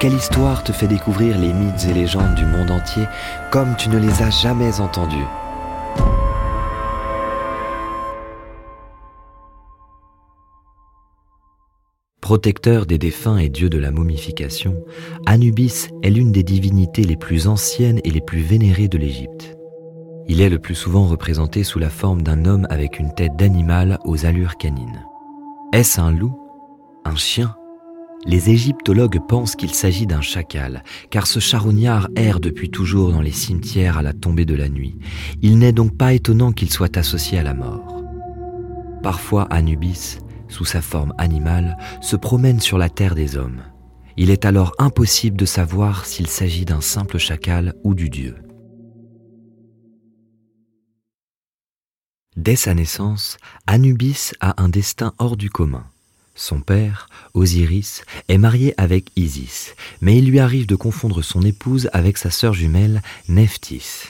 Quelle histoire te fait découvrir les mythes et légendes du monde entier comme tu ne les as jamais entendus Protecteur des défunts et dieu de la momification, Anubis est l'une des divinités les plus anciennes et les plus vénérées de l'Égypte. Il est le plus souvent représenté sous la forme d'un homme avec une tête d'animal aux allures canines. Est-ce un loup Un chien Les égyptologues pensent qu'il s'agit d'un chacal, car ce charognard erre depuis toujours dans les cimetières à la tombée de la nuit. Il n'est donc pas étonnant qu'il soit associé à la mort. Parfois Anubis, sous sa forme animale, se promène sur la terre des hommes. Il est alors impossible de savoir s'il s'agit d'un simple chacal ou du dieu. Dès sa naissance, Anubis a un destin hors du commun. Son père, Osiris, est marié avec Isis, mais il lui arrive de confondre son épouse avec sa sœur jumelle, Nephthys.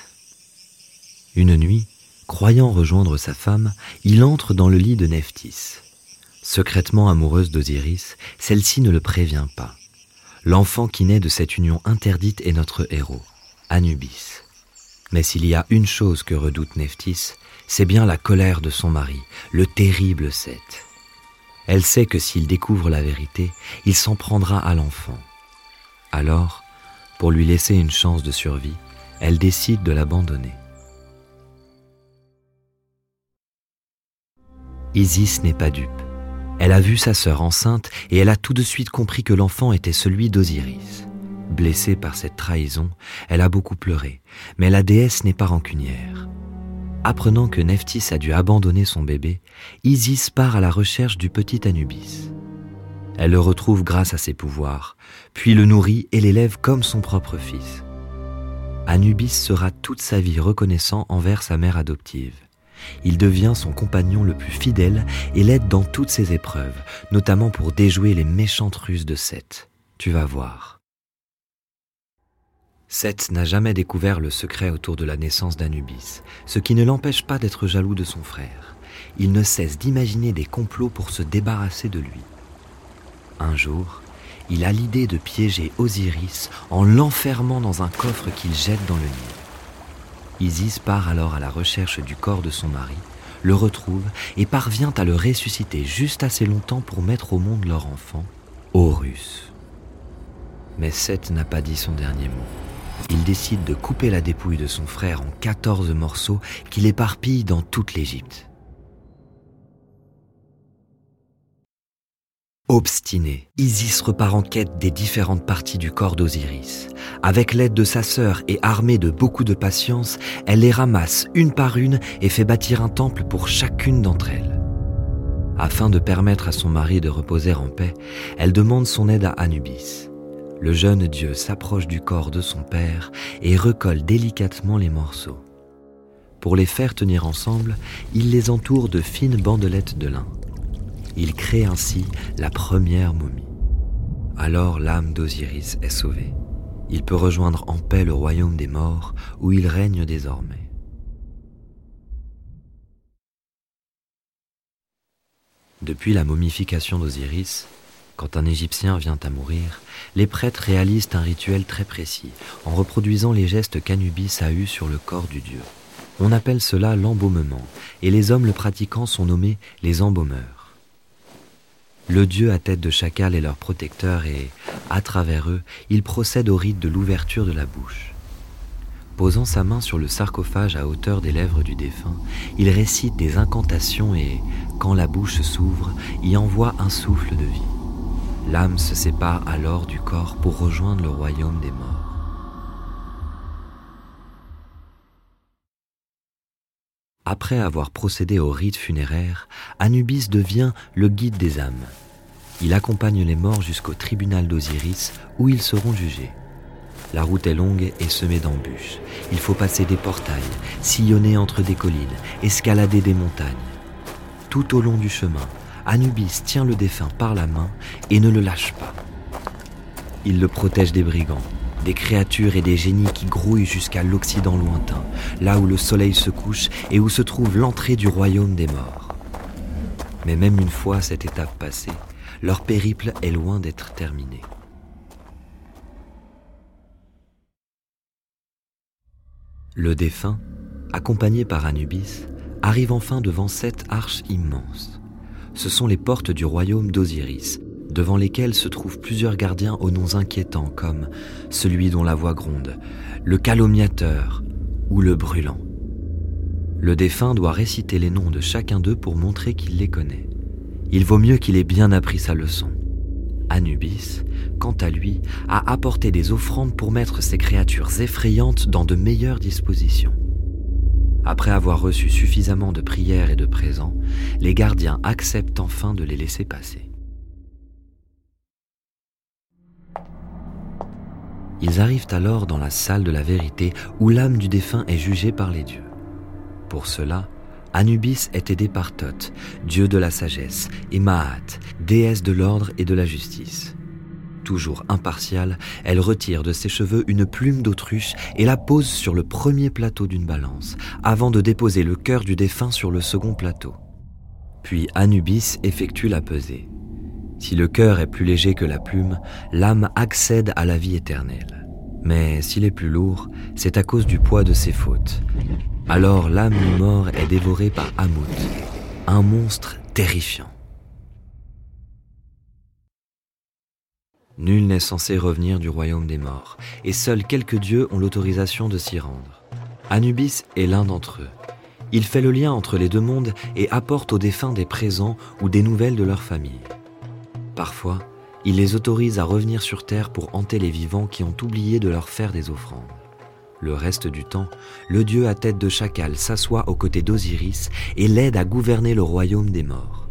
Une nuit, croyant rejoindre sa femme, il entre dans le lit de Nephthys. Secrètement amoureuse d'Osiris, celle-ci ne le prévient pas. L'enfant qui naît de cette union interdite est notre héros, Anubis. Mais s'il y a une chose que redoute Nephthys, c'est bien la colère de son mari, le terrible Seth. Elle sait que s'il découvre la vérité, il s'en prendra à l'enfant. Alors, pour lui laisser une chance de survie, elle décide de l'abandonner. Isis n'est pas dupe. Elle a vu sa sœur enceinte et elle a tout de suite compris que l'enfant était celui d'Osiris. Blessée par cette trahison, elle a beaucoup pleuré, mais la déesse n'est pas rancunière. Apprenant que Nephthys a dû abandonner son bébé, Isis part à la recherche du petit Anubis. Elle le retrouve grâce à ses pouvoirs, puis le nourrit et l'élève comme son propre fils. Anubis sera toute sa vie reconnaissant envers sa mère adoptive. Il devient son compagnon le plus fidèle et l'aide dans toutes ses épreuves, notamment pour déjouer les méchantes ruses de Seth. Tu vas voir. Seth n'a jamais découvert le secret autour de la naissance d'Anubis, ce qui ne l'empêche pas d'être jaloux de son frère. Il ne cesse d'imaginer des complots pour se débarrasser de lui. Un jour, il a l'idée de piéger Osiris en l'enfermant dans un coffre qu'il jette dans le Nil. Isis part alors à la recherche du corps de son mari, le retrouve et parvient à le ressusciter juste assez longtemps pour mettre au monde leur enfant, Horus. Mais Seth n'a pas dit son dernier mot il décide de couper la dépouille de son frère en 14 morceaux qu'il éparpille dans toute l'Égypte. Obstiné, Isis repart en quête des différentes parties du corps d'Osiris. Avec l'aide de sa sœur et armée de beaucoup de patience, elle les ramasse une par une et fait bâtir un temple pour chacune d'entre elles. Afin de permettre à son mari de reposer en paix, elle demande son aide à Anubis le jeune Dieu s'approche du corps de son père et recolle délicatement les morceaux. Pour les faire tenir ensemble, il les entoure de fines bandelettes de lin. Il crée ainsi la première momie. Alors l'âme d'Osiris est sauvée. Il peut rejoindre en paix le royaume des morts où il règne désormais. Depuis la momification d'Osiris, quand un Égyptien vient à mourir, les prêtres réalisent un rituel très précis, en reproduisant les gestes qu'Anubis a eus sur le corps du dieu. On appelle cela l'embaumement, et les hommes le pratiquant sont nommés les embaumeurs. Le dieu à tête de chacal est leur protecteur et, à travers eux, il procède au rite de l'ouverture de la bouche. Posant sa main sur le sarcophage à hauteur des lèvres du défunt, il récite des incantations et, quand la bouche s'ouvre, y envoie un souffle de vie. L'âme se sépare alors du corps pour rejoindre le royaume des morts. Après avoir procédé au rite funéraire, Anubis devient le guide des âmes. Il accompagne les morts jusqu'au tribunal d'Osiris où ils seront jugés. La route est longue et semée d'embûches. Il faut passer des portails, sillonner entre des collines, escalader des montagnes. Tout au long du chemin, Anubis tient le défunt par la main et ne le lâche pas. Il le protège des brigands, des créatures et des génies qui grouillent jusqu'à l'Occident lointain, là où le soleil se couche et où se trouve l'entrée du royaume des morts. Mais même une fois cette étape passée, leur périple est loin d'être terminé. Le défunt, accompagné par Anubis, arrive enfin devant sept arches immenses. Ce sont les portes du royaume d'Osiris, devant lesquelles se trouvent plusieurs gardiens aux noms inquiétants comme celui dont la voix gronde, le calomniateur ou le brûlant. Le défunt doit réciter les noms de chacun d'eux pour montrer qu'il les connaît. Il vaut mieux qu'il ait bien appris sa leçon. Anubis, quant à lui, a apporté des offrandes pour mettre ces créatures effrayantes dans de meilleures dispositions. Après avoir reçu suffisamment de prières et de présents, les gardiens acceptent enfin de les laisser passer. Ils arrivent alors dans la salle de la vérité où l'âme du défunt est jugée par les dieux. Pour cela, Anubis est aidé par Thoth, dieu de la sagesse, et Maat, déesse de l'ordre et de la justice. Toujours impartiale, elle retire de ses cheveux une plume d'autruche et la pose sur le premier plateau d'une balance, avant de déposer le cœur du défunt sur le second plateau. Puis Anubis effectue la pesée. Si le cœur est plus léger que la plume, l'âme accède à la vie éternelle. Mais s'il est plus lourd, c'est à cause du poids de ses fautes. Alors l'âme du mort est dévorée par Amout, un monstre terrifiant. Nul n'est censé revenir du royaume des morts, et seuls quelques dieux ont l'autorisation de s'y rendre. Anubis est l'un d'entre eux. Il fait le lien entre les deux mondes et apporte aux défunts des présents ou des nouvelles de leur famille. Parfois, il les autorise à revenir sur Terre pour hanter les vivants qui ont oublié de leur faire des offrandes. Le reste du temps, le dieu à tête de chacal s'assoit aux côtés d'Osiris et l'aide à gouverner le royaume des morts.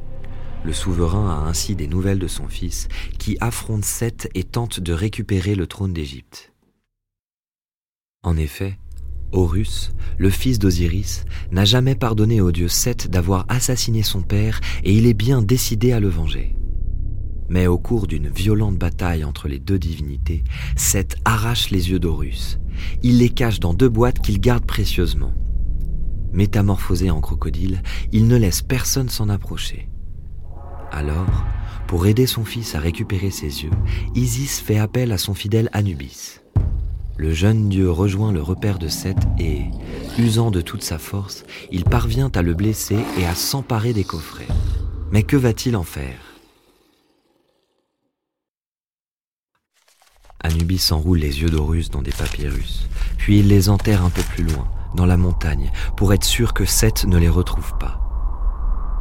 Le souverain a ainsi des nouvelles de son fils, qui affronte Seth et tente de récupérer le trône d'Égypte. En effet, Horus, le fils d'Osiris, n'a jamais pardonné au dieu Seth d'avoir assassiné son père et il est bien décidé à le venger. Mais au cours d'une violente bataille entre les deux divinités, Seth arrache les yeux d'Horus. Il les cache dans deux boîtes qu'il garde précieusement. Métamorphosé en crocodile, il ne laisse personne s'en approcher. Alors, pour aider son fils à récupérer ses yeux, Isis fait appel à son fidèle Anubis. Le jeune dieu rejoint le repère de Seth et, usant de toute sa force, il parvient à le blesser et à s'emparer des coffrets. Mais que va-t-il en faire? Anubis enroule les yeux d'Horus dans des papyrus, puis il les enterre un peu plus loin, dans la montagne, pour être sûr que Seth ne les retrouve pas.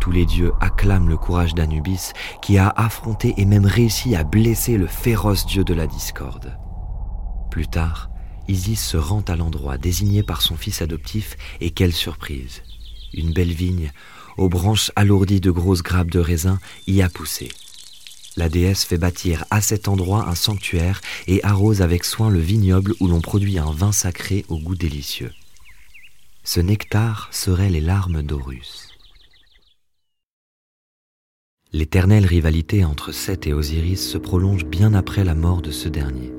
Tous les dieux acclament le courage d'Anubis, qui a affronté et même réussi à blesser le féroce dieu de la discorde. Plus tard, Isis se rend à l'endroit désigné par son fils adoptif, et quelle surprise Une belle vigne, aux branches alourdies de grosses grappes de raisin, y a poussé. La déesse fait bâtir à cet endroit un sanctuaire et arrose avec soin le vignoble où l'on produit un vin sacré au goût délicieux. Ce nectar serait les larmes d'Horus. L'éternelle rivalité entre Seth et Osiris se prolonge bien après la mort de ce dernier.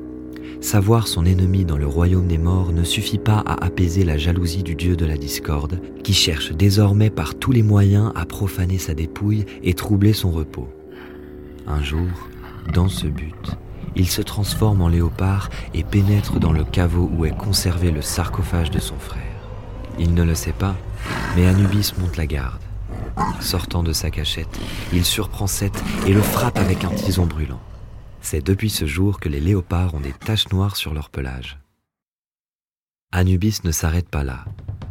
Savoir son ennemi dans le royaume des morts ne suffit pas à apaiser la jalousie du dieu de la discorde, qui cherche désormais par tous les moyens à profaner sa dépouille et troubler son repos. Un jour, dans ce but, il se transforme en léopard et pénètre dans le caveau où est conservé le sarcophage de son frère. Il ne le sait pas, mais Anubis monte la garde. Sortant de sa cachette, il surprend Seth et le frappe avec un tison brûlant. C'est depuis ce jour que les léopards ont des taches noires sur leur pelage. Anubis ne s'arrête pas là.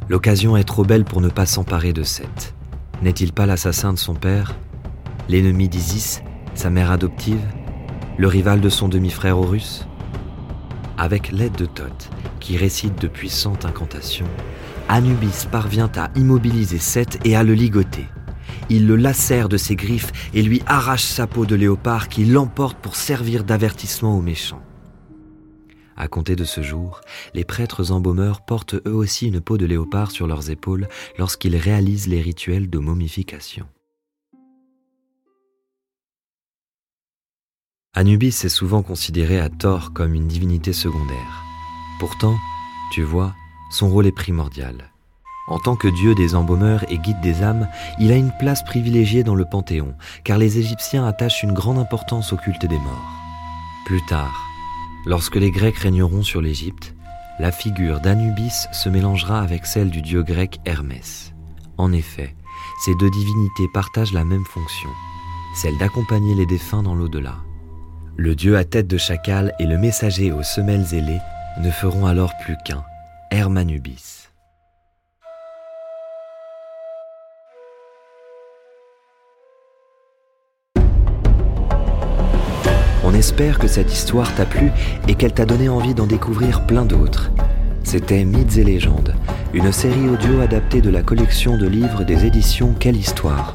L'occasion est trop belle pour ne pas s'emparer de Seth. N'est-il pas l'assassin de son père? L'ennemi d'Isis sa mère adoptive, le rival de son demi-frère Horus? Avec l'aide de Thoth, qui récite de puissantes incantations, Anubis parvient à immobiliser Seth et à le ligoter. Il le lacère de ses griffes et lui arrache sa peau de léopard qui l'emporte pour servir d'avertissement aux méchants. À compter de ce jour, les prêtres embaumeurs portent eux aussi une peau de léopard sur leurs épaules lorsqu'ils réalisent les rituels de momification. Anubis est souvent considéré à tort comme une divinité secondaire. Pourtant, tu vois, son rôle est primordial. En tant que dieu des embaumeurs et guide des âmes, il a une place privilégiée dans le Panthéon, car les Égyptiens attachent une grande importance au culte des morts. Plus tard, lorsque les Grecs régneront sur l'Égypte, la figure d'Anubis se mélangera avec celle du dieu grec Hermès. En effet, ces deux divinités partagent la même fonction, celle d'accompagner les défunts dans l'au-delà. Le dieu à tête de chacal et le messager aux semelles ailées ne feront alors plus qu'un, Hermanubis. On espère que cette histoire t'a plu et qu'elle t'a donné envie d'en découvrir plein d'autres. C'était Mythes et légendes, une série audio adaptée de la collection de livres des éditions Quelle Histoire.